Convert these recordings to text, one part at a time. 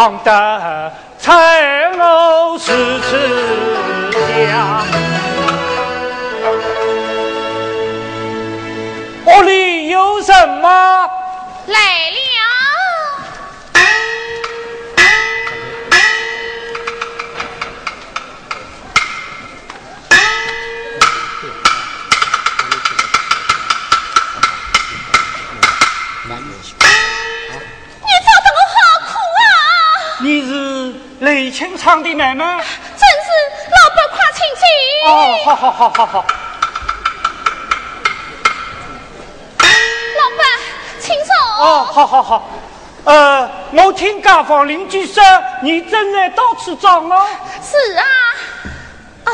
方得采清唱的妹妹？真是老板快请进。哦，好好好好好。老伯，请坐。哦，好好好。呃，我听街坊邻居说，你正在到处找我。是啊。哦，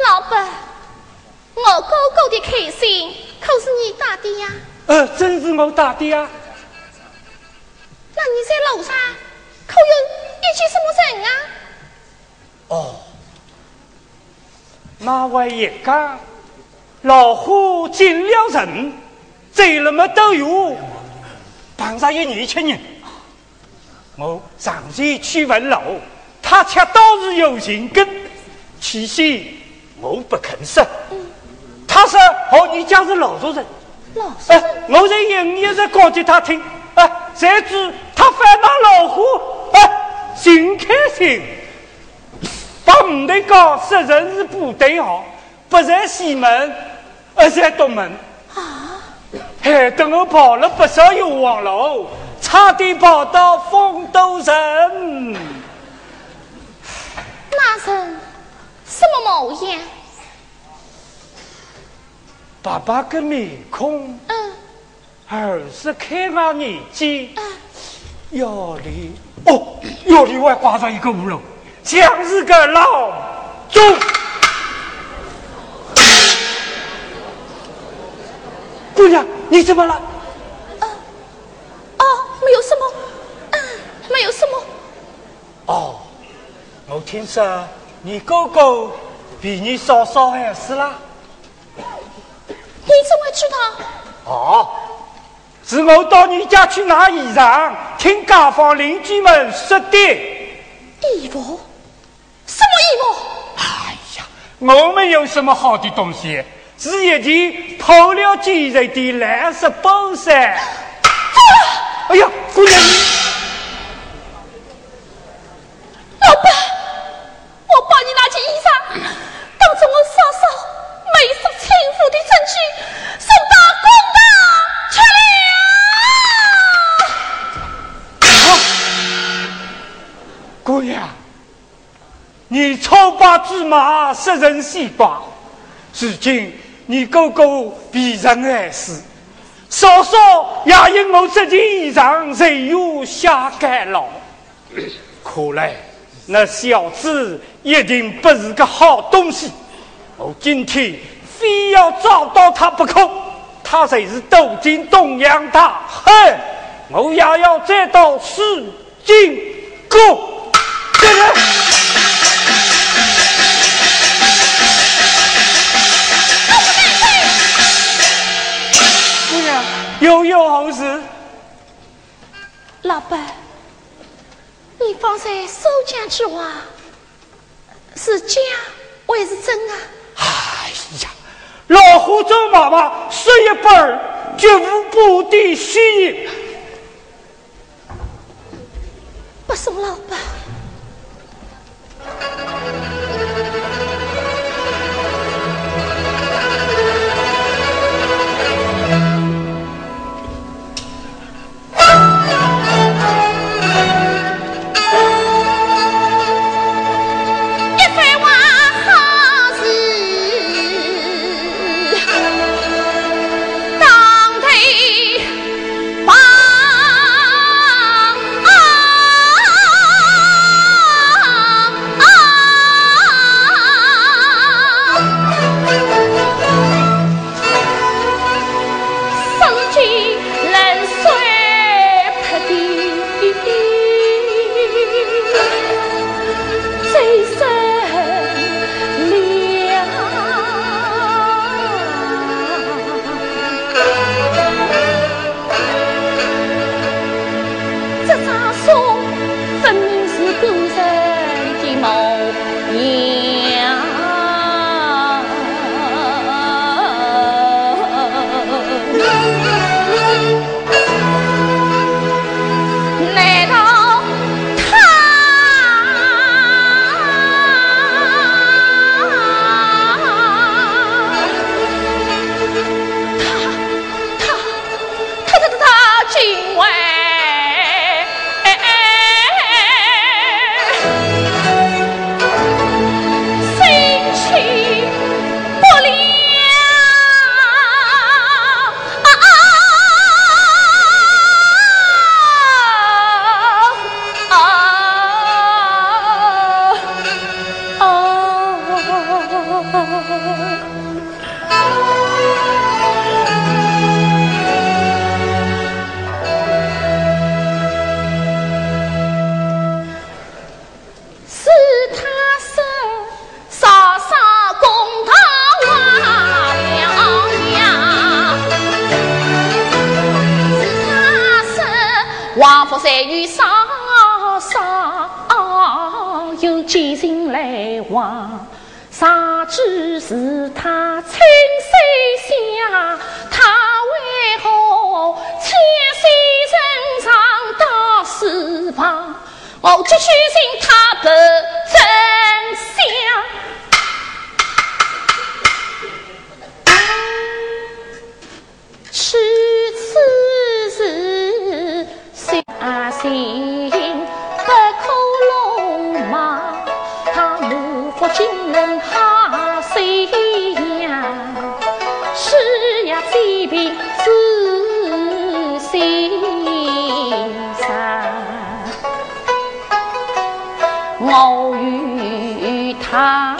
老伯，我哥哥的开心可是你打的呀？呃，真是我打的呀。那位一讲，老虎进了城，走了么都有，碰上一年轻人。我上前去问路，他却倒是有情根，起先我不肯说。他说：“哦，你家是老熟人。”老熟人。我在营一直讲给他听。啊，谁知他反那老虎，啊，心开心，把五队讲说人是部队好，不在西门，而在东门。啊！害得我跑了不少冤枉路，差点跑到丰都城。那人什么模样？爸爸个面孔。嗯。二十开外年纪，腰里哦，腰里还挂着一个乌龙，像是个老钟。姑娘，你怎么了？啊，哦，没有什么，嗯，没有什么。哦，我听说你哥哥比你嫂嫂还是啦？你怎么知道？哦。是我到你家去拿衣裳，听街坊邻居们说的。衣服？什么衣服？哎呀，我们有什么好的东西？是一件破了几日的蓝色布衫。哎呀，姑娘！麻识人西瓜，如今你哥哥被人害死，嫂嫂也因我这件衣裳才有下干了。看来那小子一定不是个好东西，我今天非要找到他不可。他才是斗金东洋大亨，我也要再到四金宫。方才收讲之话是假还是真啊？哎呀，老胡周妈妈说一半绝无半点虚言。不送老板。王福山与上上有奸人来往，啥知是他亲手下，他为何千岁身上到四旁？我去寻寻他的真相。此，相信不可鲁莽。他无福金人好心呀，是呀，这边仔心上，我与他。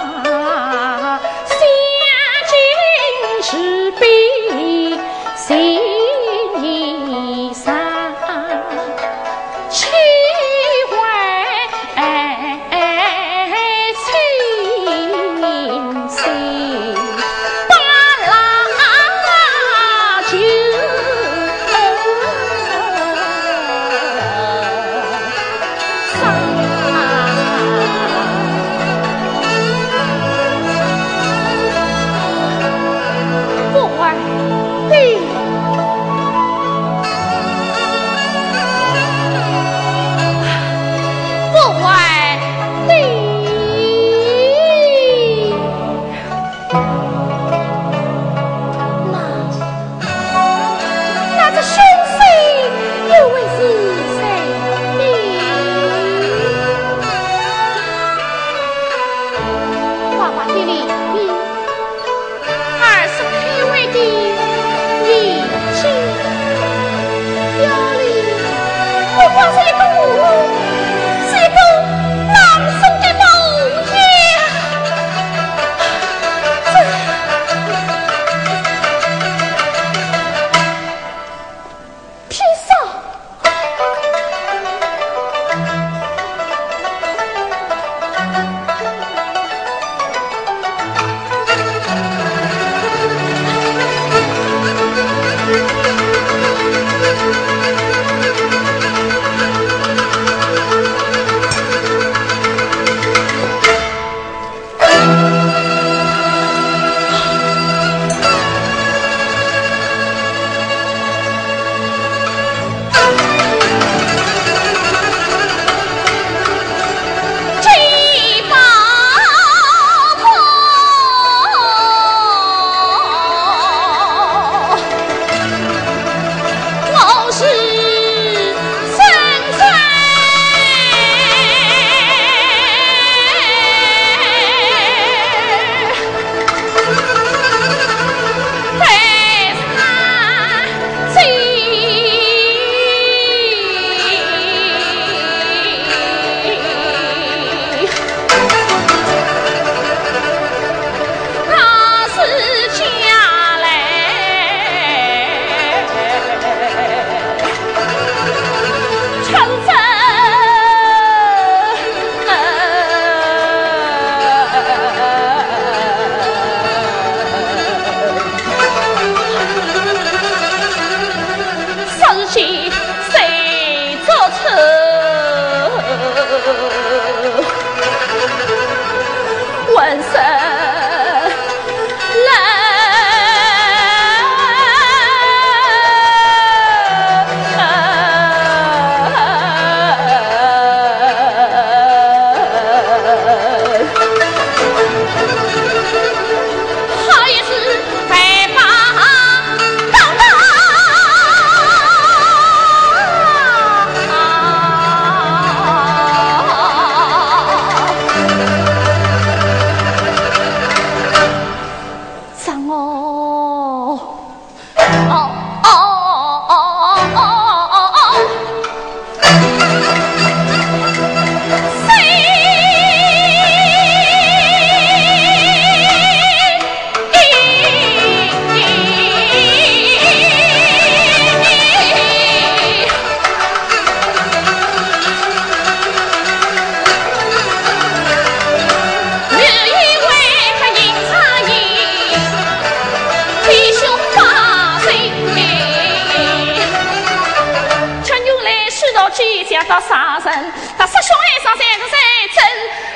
计较到杀人，他师兄爱上三个三针，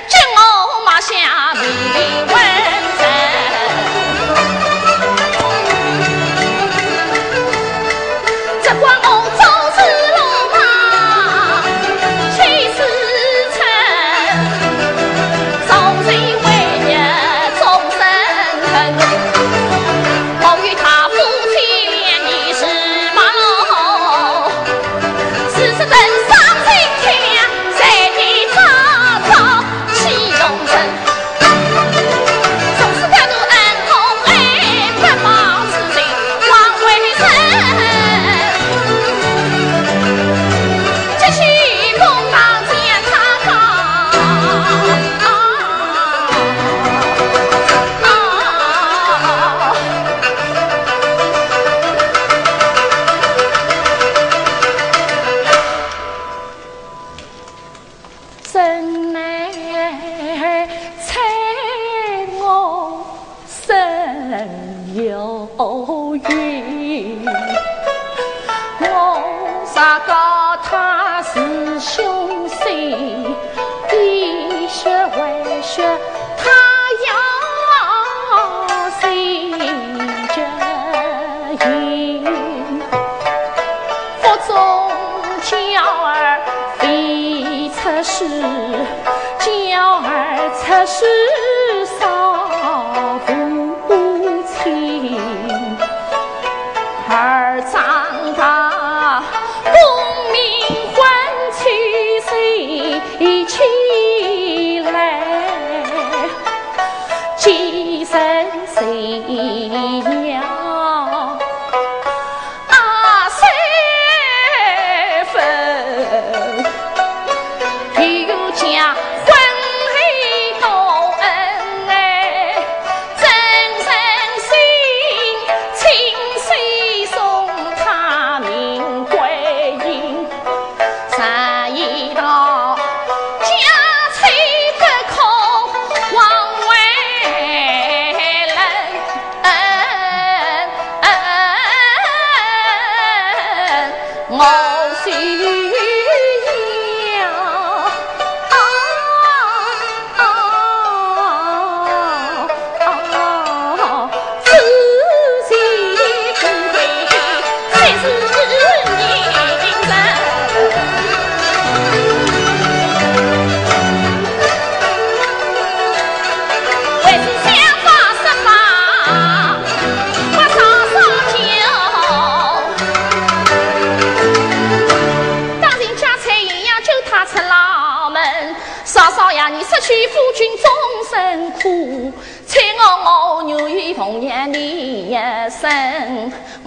叫我马下命问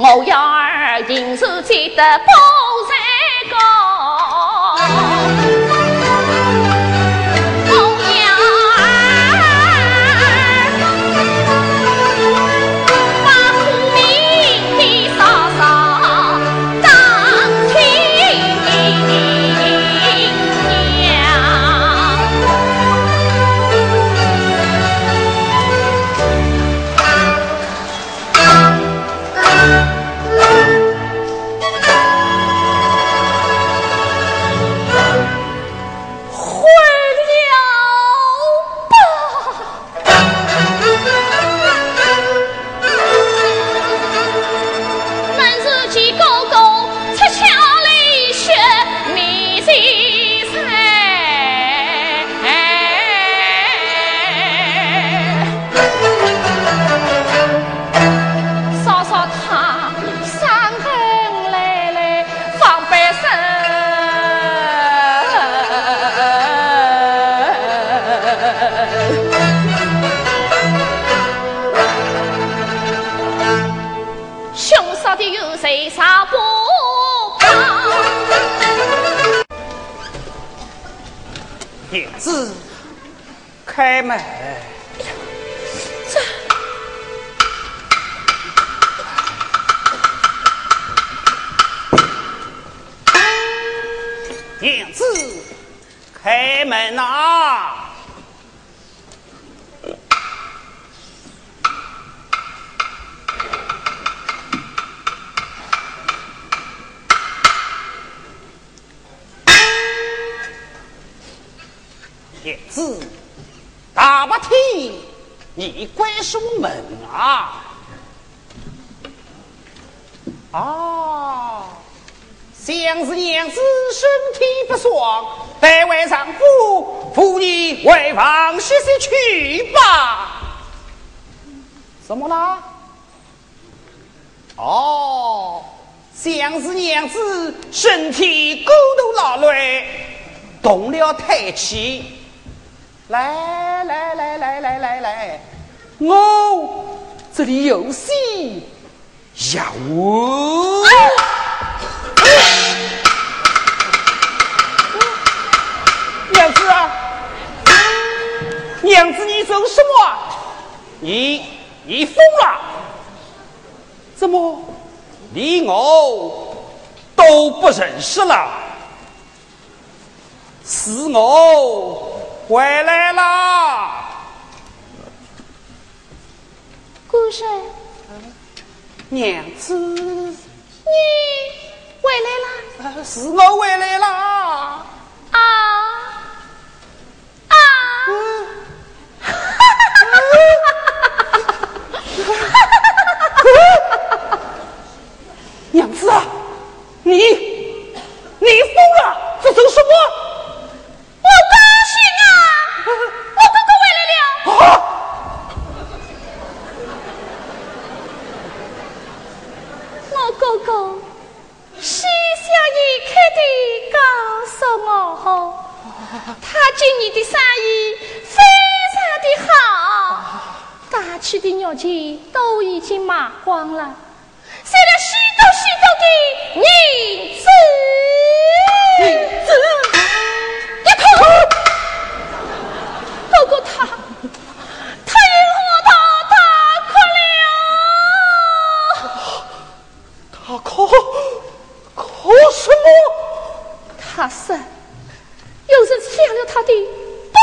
我要儿银手接得宝叶子，大白天你关什么门啊？啊，想是娘子身体不爽，待为丈夫扶你回房歇息去吧。怎么啦？哦，像是娘子身体骨头劳累，动了胎气。来来来来来来来，我这里有戏要我。娘子啊，娘子你做什么？你你疯了？怎么？你我都不认识了？是我回来了，姑婶，娘子，你回来了？是我回来了。啊啊！娘子啊，你你疯了？这都是我？我高兴啊！我哥哥回来了。啊！我哥哥喜笑颜开地告诉我，他今年的生意非常的好，大去的肉钱都已经卖光了，赚了许多许多的银子。银子一口，哥哥他，他因我他大哭了。他哭哭什么？他说：“有人抢了他的八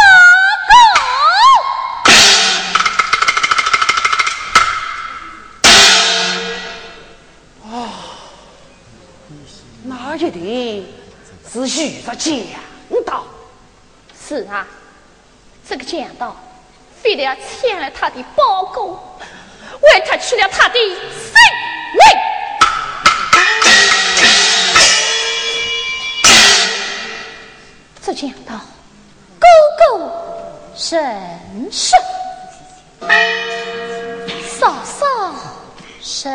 那一定是遇着强盗。是啊，这个强盗非得要抢了他的包裹，为他取了他的性命。这强盗勾勾神神，嫂嫂神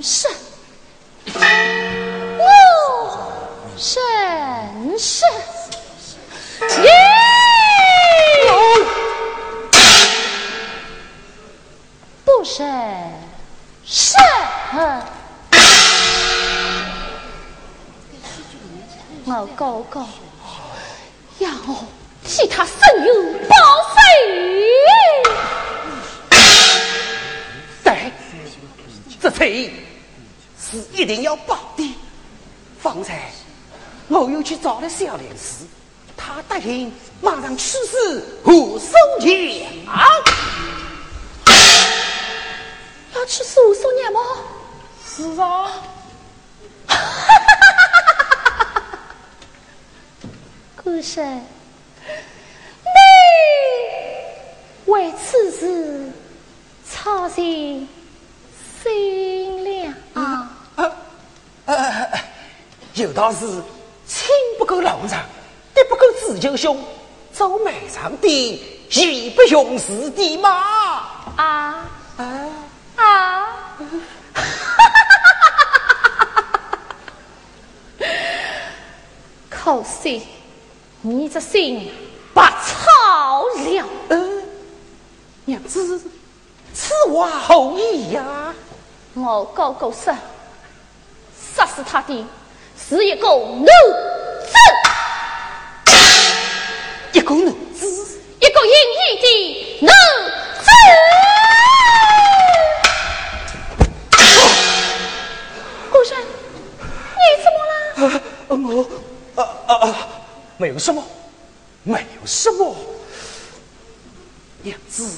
神，我神神。耶！不是是，我哥哥要替他申冤报仇。对，这罪是一定要报的。方才我又去找了小莲师，他答应马上去死护送娘。要去诉讼娘吗？是啊，姑婶，你为此事操心心了啊？呃，有道是亲不够老长，敌不够自救凶，走满场的义不容辞的嘛。啊啊，啊！可惜你这心不操了。呃，娘子，此话何意呀？我哥哥说，杀死他的是一个奴子，一个奴子，一个淫逸的奴我啊啊啊，没有什么，没有什么。娘子，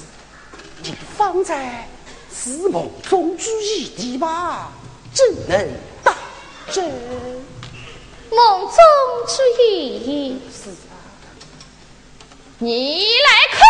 你方才是梦中之意的吧？怎能当真？梦中之意。是啊，你来看。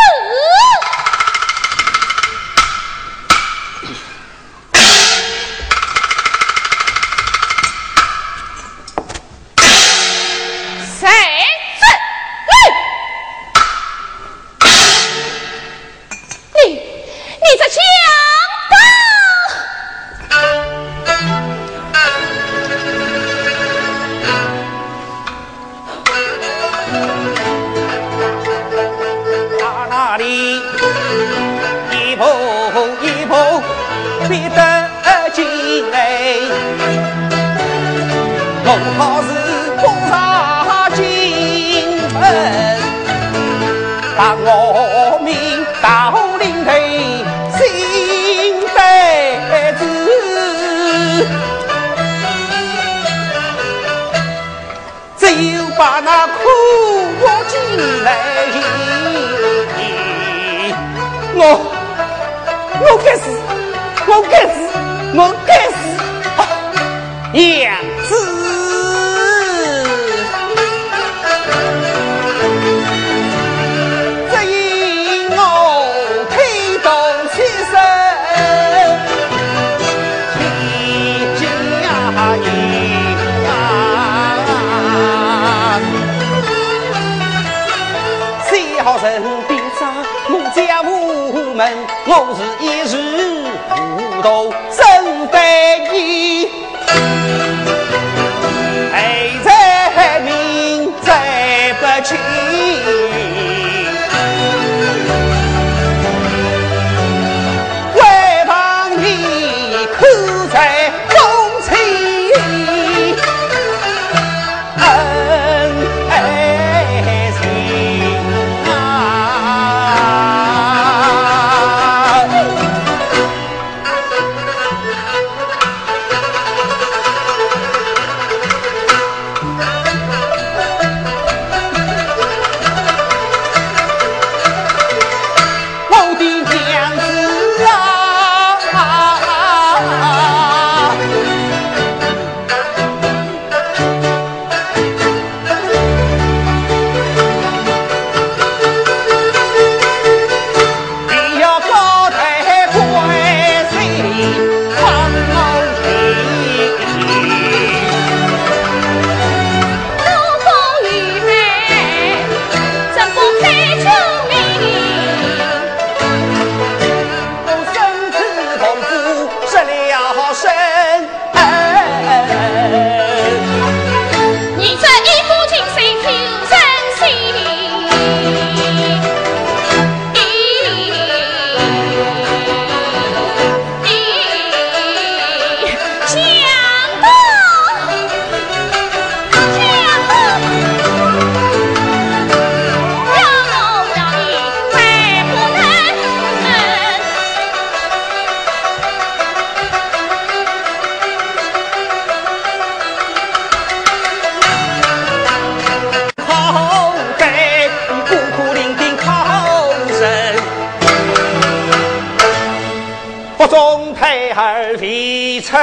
儿离城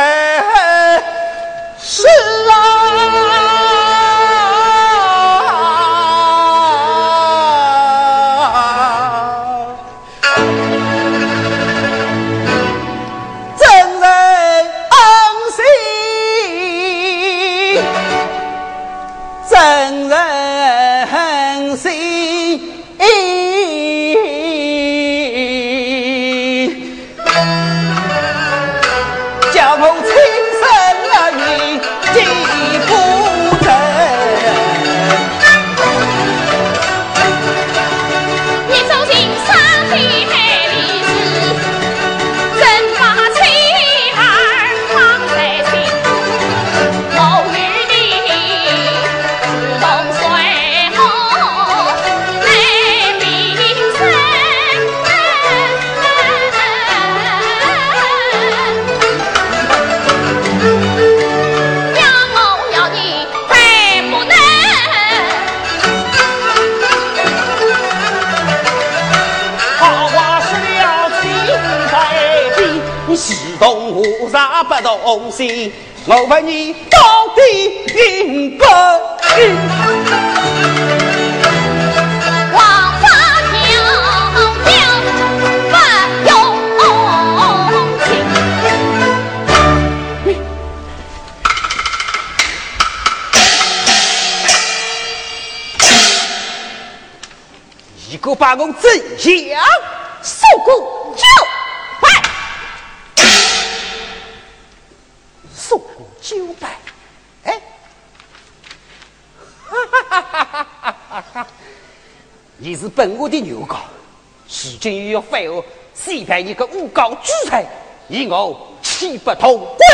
是啊。不动心，我问你到底应不应？王，一个把我怎样？受过教？九拜。哎，哈哈哈哈哈哈哈！你是本我的牛皋，如今又要废我，谁派你个诬告主裁，以我岂不同归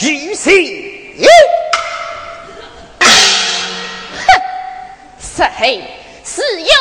于刑？哼，谁是有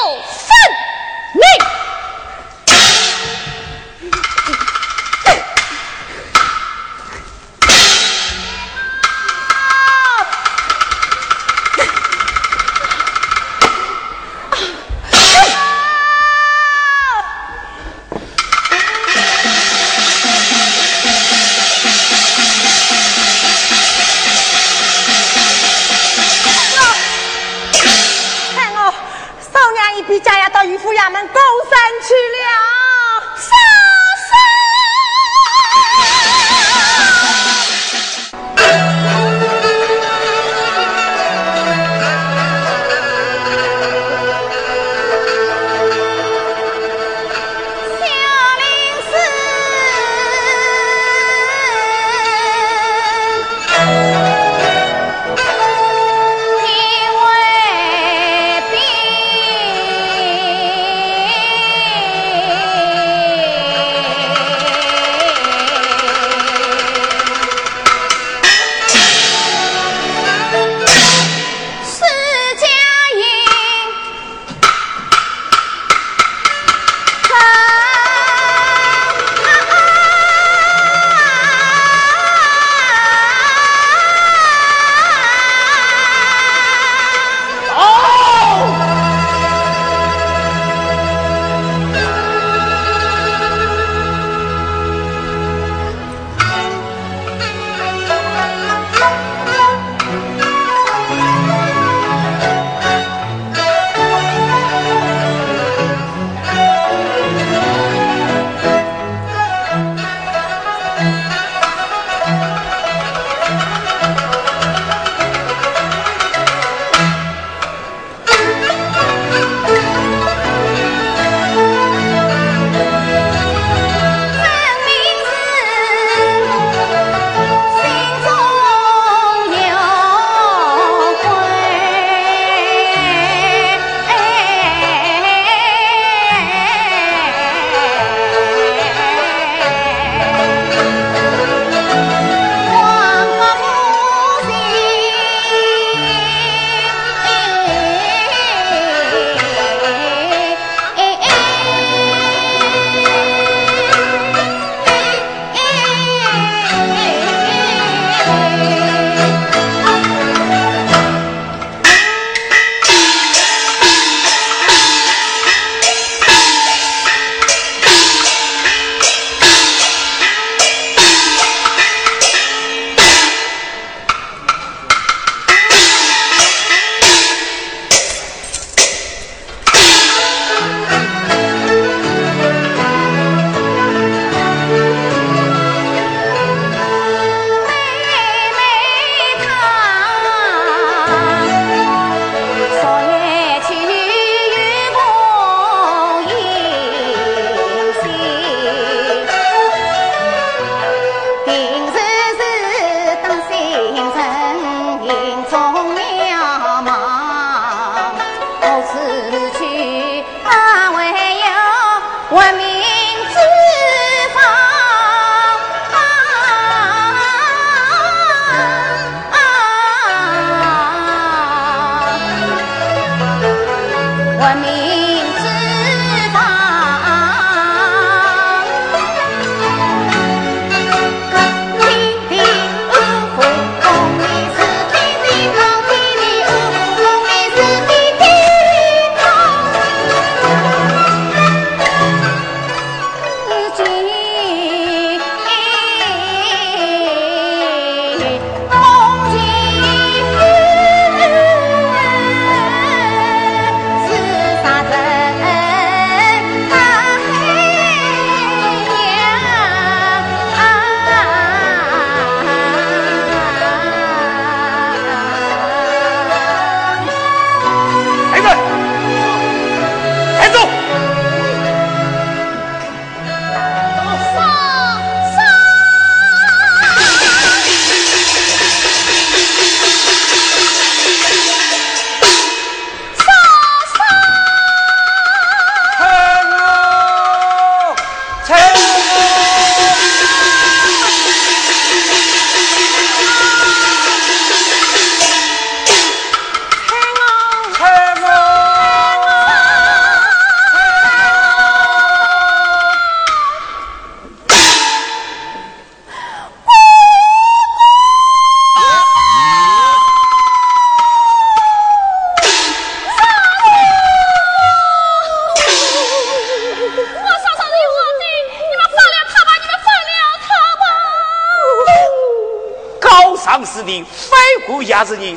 压着你，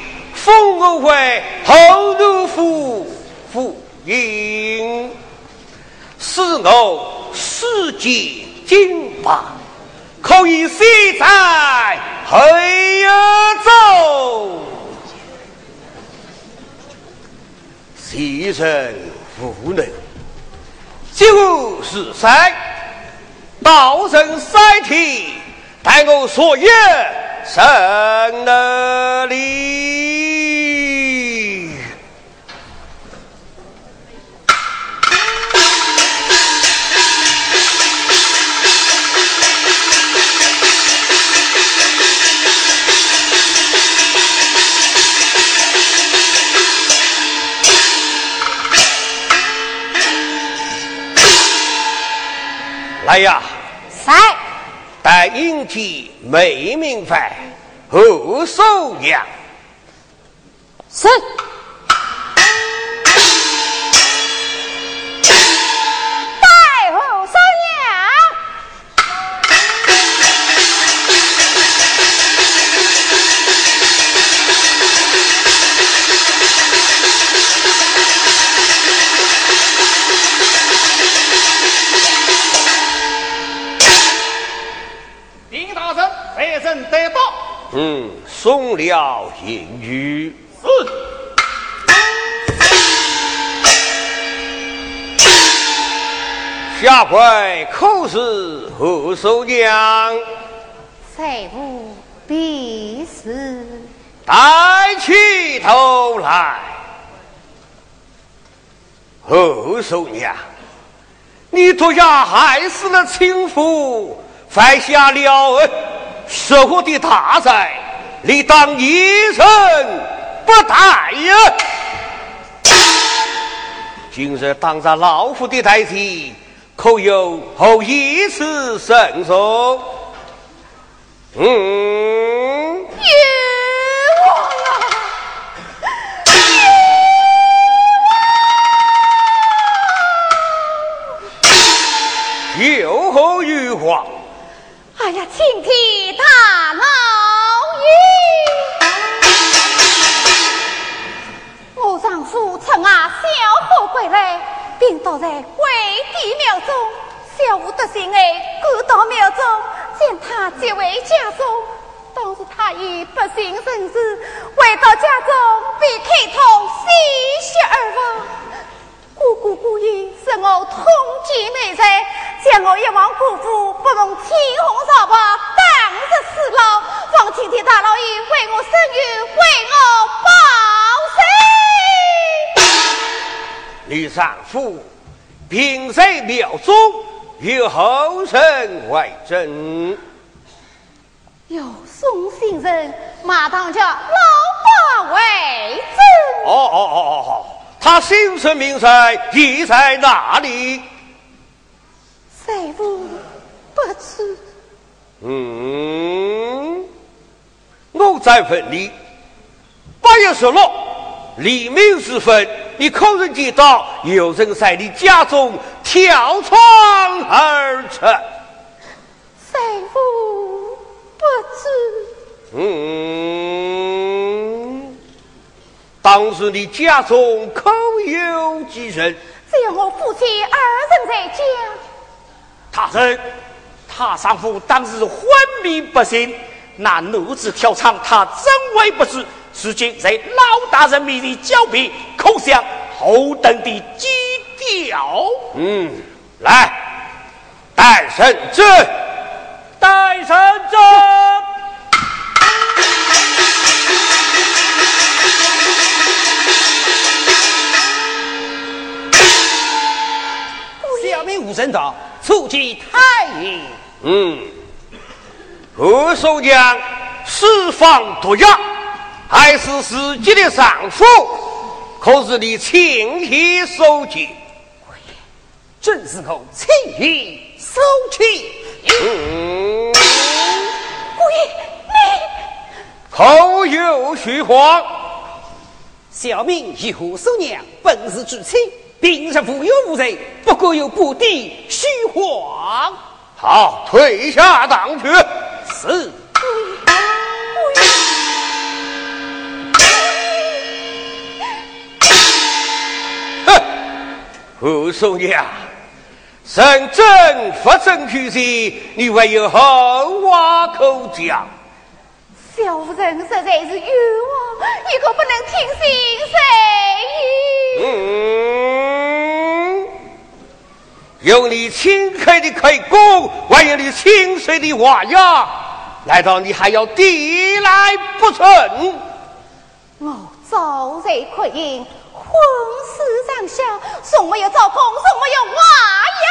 封我为后奴府府尹，使我世界金榜，可以写在黑州。昔人无能，就是谁，道人塞天待我所言甚能理。来呀！在。待应提没明白，何受养。是。送了银玉。下回可是何寿娘？谁无必是？抬起头来，何寿娘，你昨夜害死了亲夫，犯下了。守护的大罪，你当一生不待呀！今日当着老夫的台前，可有后一次慎重？嗯！有何余话？哎呀，请替大老我丈夫趁啊小后归来，并倒在鬼帝庙中，小无得心哎，赶到庙中见他即为家中。当时他已不省人事，回到家中便开通戏血而亡。姑姑姑爷是我通缉美才，将我一往姑父不容丈夫病在庙中，有后人为证。有送信人，马当家老八为证。哦哦哦哦哦。他姓甚名谁？地在哪里？谁父不知。嗯，我再问你：八月十六黎明时分，你可曾见到有人在你家中跳窗而出？谁父不知。嗯。当时你家中可有几人？只有我夫妻二人在家。大人，他丈夫当时昏迷不醒，那奴子跳窗，他真为不知。如今在老大人面前狡辩，可想后等的基调。嗯，来，带圣旨，带圣旨。武神道，促击太爷。嗯，何守将释放毒药，还是自己的丈夫？可是你亲提手记？正是我亲提手记。嗯，姑爷，你口有虚谎。小民一何守娘本是至亲。平日无有无罪，不过有不敌虚晃。好，退下当去。是。何守娘，神真不正去世，你唯有后话可讲。小夫人实在是冤枉，你可不能听信谁意。嗯，有你清黑的开弓，还有你亲生的娃呀，难道你还要抵赖不成？我早在困营，婚事上下，从没有造空，从没有娃呀。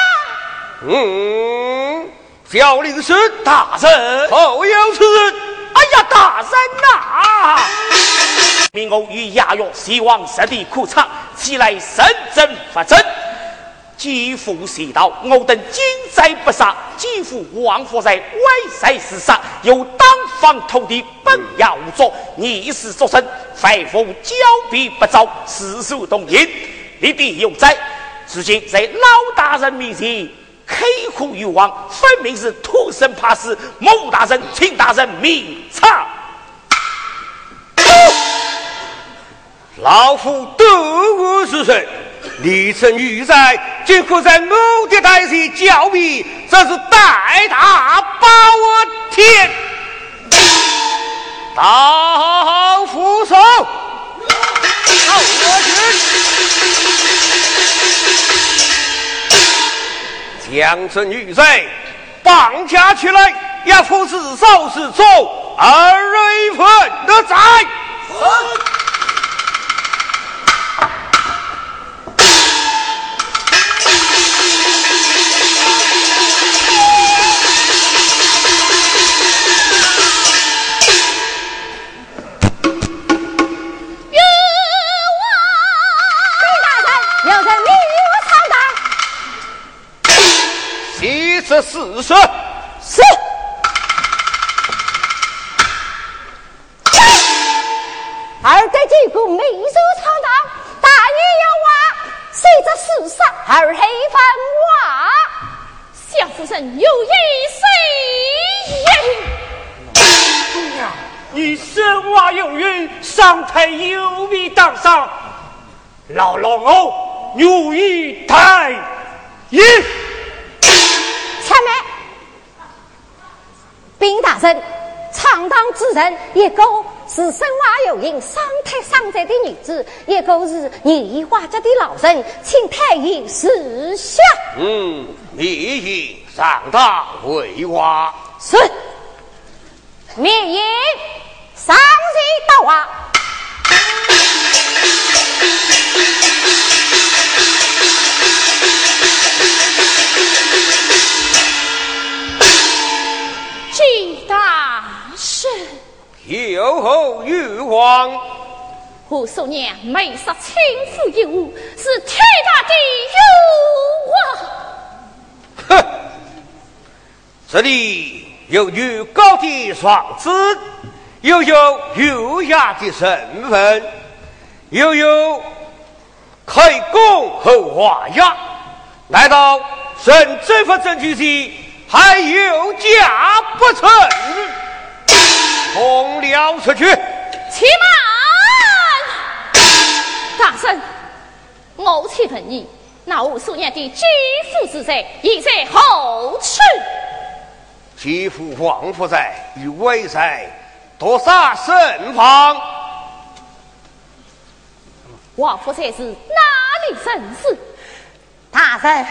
嗯，小令是大人，后有此人。哎呀，大人呐！明我与亚勇希望实地苦场，起来神真法真。继父邪道，我等今在不杀；继父王佛在外塞厮杀，有当方土地本要做逆势作甚？反复交臂不招，四手动淫，你必有灾。如今在老大人面前黑虎欲望，分明是土生怕死。孟大人，请大人明察。老夫斗恶是谁？立成玉在，今可在我的台前交臂，这是代大把我天！大副手，好我去！将这女贼绑架起来，要付是少是错，二人分的债。这事实是。二在这个美如苍荡，大爷要挖，随着事实而黑翻挖。小夫人有意谁？姑娘，你身娃有孕，上台有礼当上，老老我有意太一。禀大人，闯荡之人，一个是身怀有孕、伤胎伤残的女子，一个是年华家的老人，请太医示下。嗯，灭营上堂为话。是，灭营胡素娘美色轻浮有误，是天大的诱惑。哼，这里有女高的双子，又有优雅的身份，又有开弓后画押，难道省政府证据时还有假不成？同了出去，且慢！大圣，我请问你，那五十年的继父之在，已在何处？继父王福在与魏在多杀甚方？王福在是哪里人士？大人，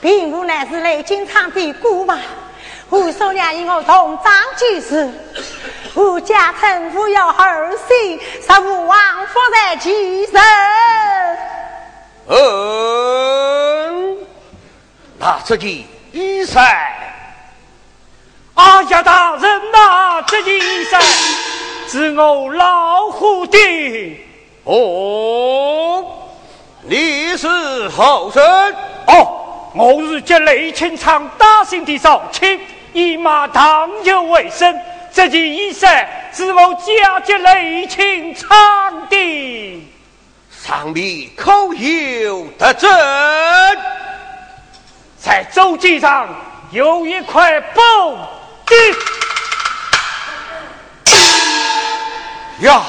并不乃是雷金昌的姑妈。胡叔娘与我同长居士，胡家臣妇要儿媳，十五王夫在其身。嗯，那这件衣衫，阿家大人呐，这件衣衫是我老虎的。哦，你是后生？哦，我是接雷清昌大姓的少卿。以马唐酒为生，这件衣衫是我家接雷清唱的，上面可有得证？在周记上有一块宝的呀。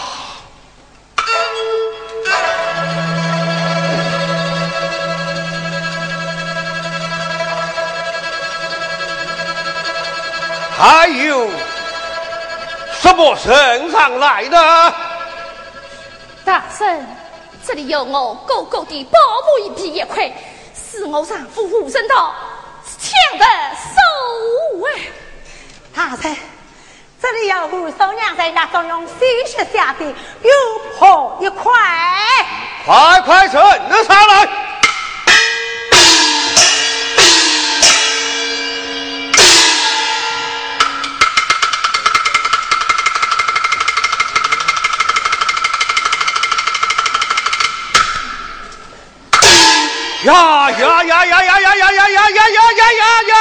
还有什么身上来的？大圣，这里有我哥哥的宝物一匹一块，是我丈夫胡生道抢的手哎。大圣，这里有五嫂娘在那中用鲜血下的有破一块，快快呈上来！呀呀呀呀呀呀呀呀呀呀呀呀呀呀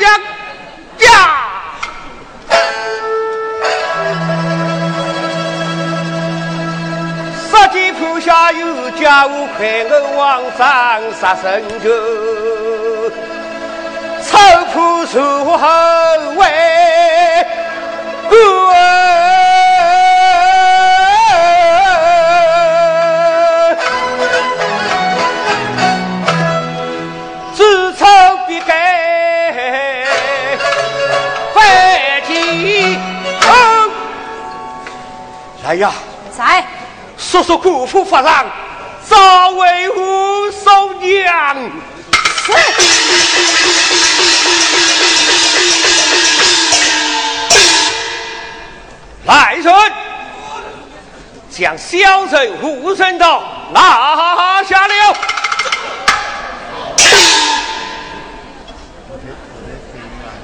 呀呀！杀鸡铺下有家务，快我往上杀生酒，草铺树后喂，知来呀！在。叔叔姑父发上，早为吾守娘。来人，将小人护身刀拿下了。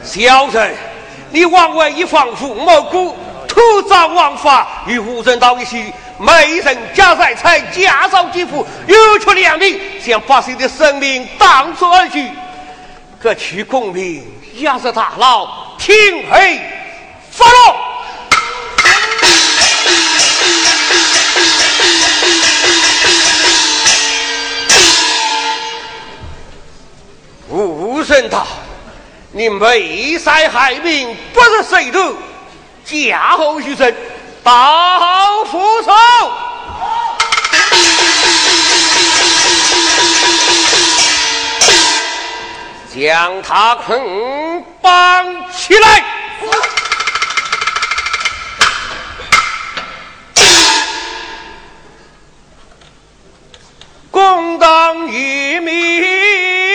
小人，你枉为一方父母姑，徒遭王法，与无人道一起。美人加财财，加少几福，有求良民，将百姓的生命当作而去。各取公民压着大牢，听黑发落。无神道，你美塞害民，不是谁都嫁后余生。报复仇，将他捆绑起来，公当于民。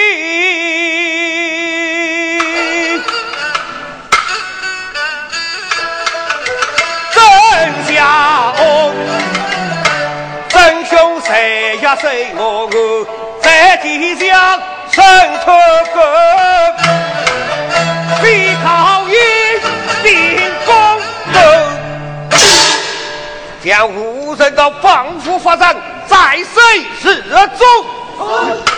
在呀谁我我，在地上伸出根，飞靠一顶公头，将无人的防护发展在谁手中？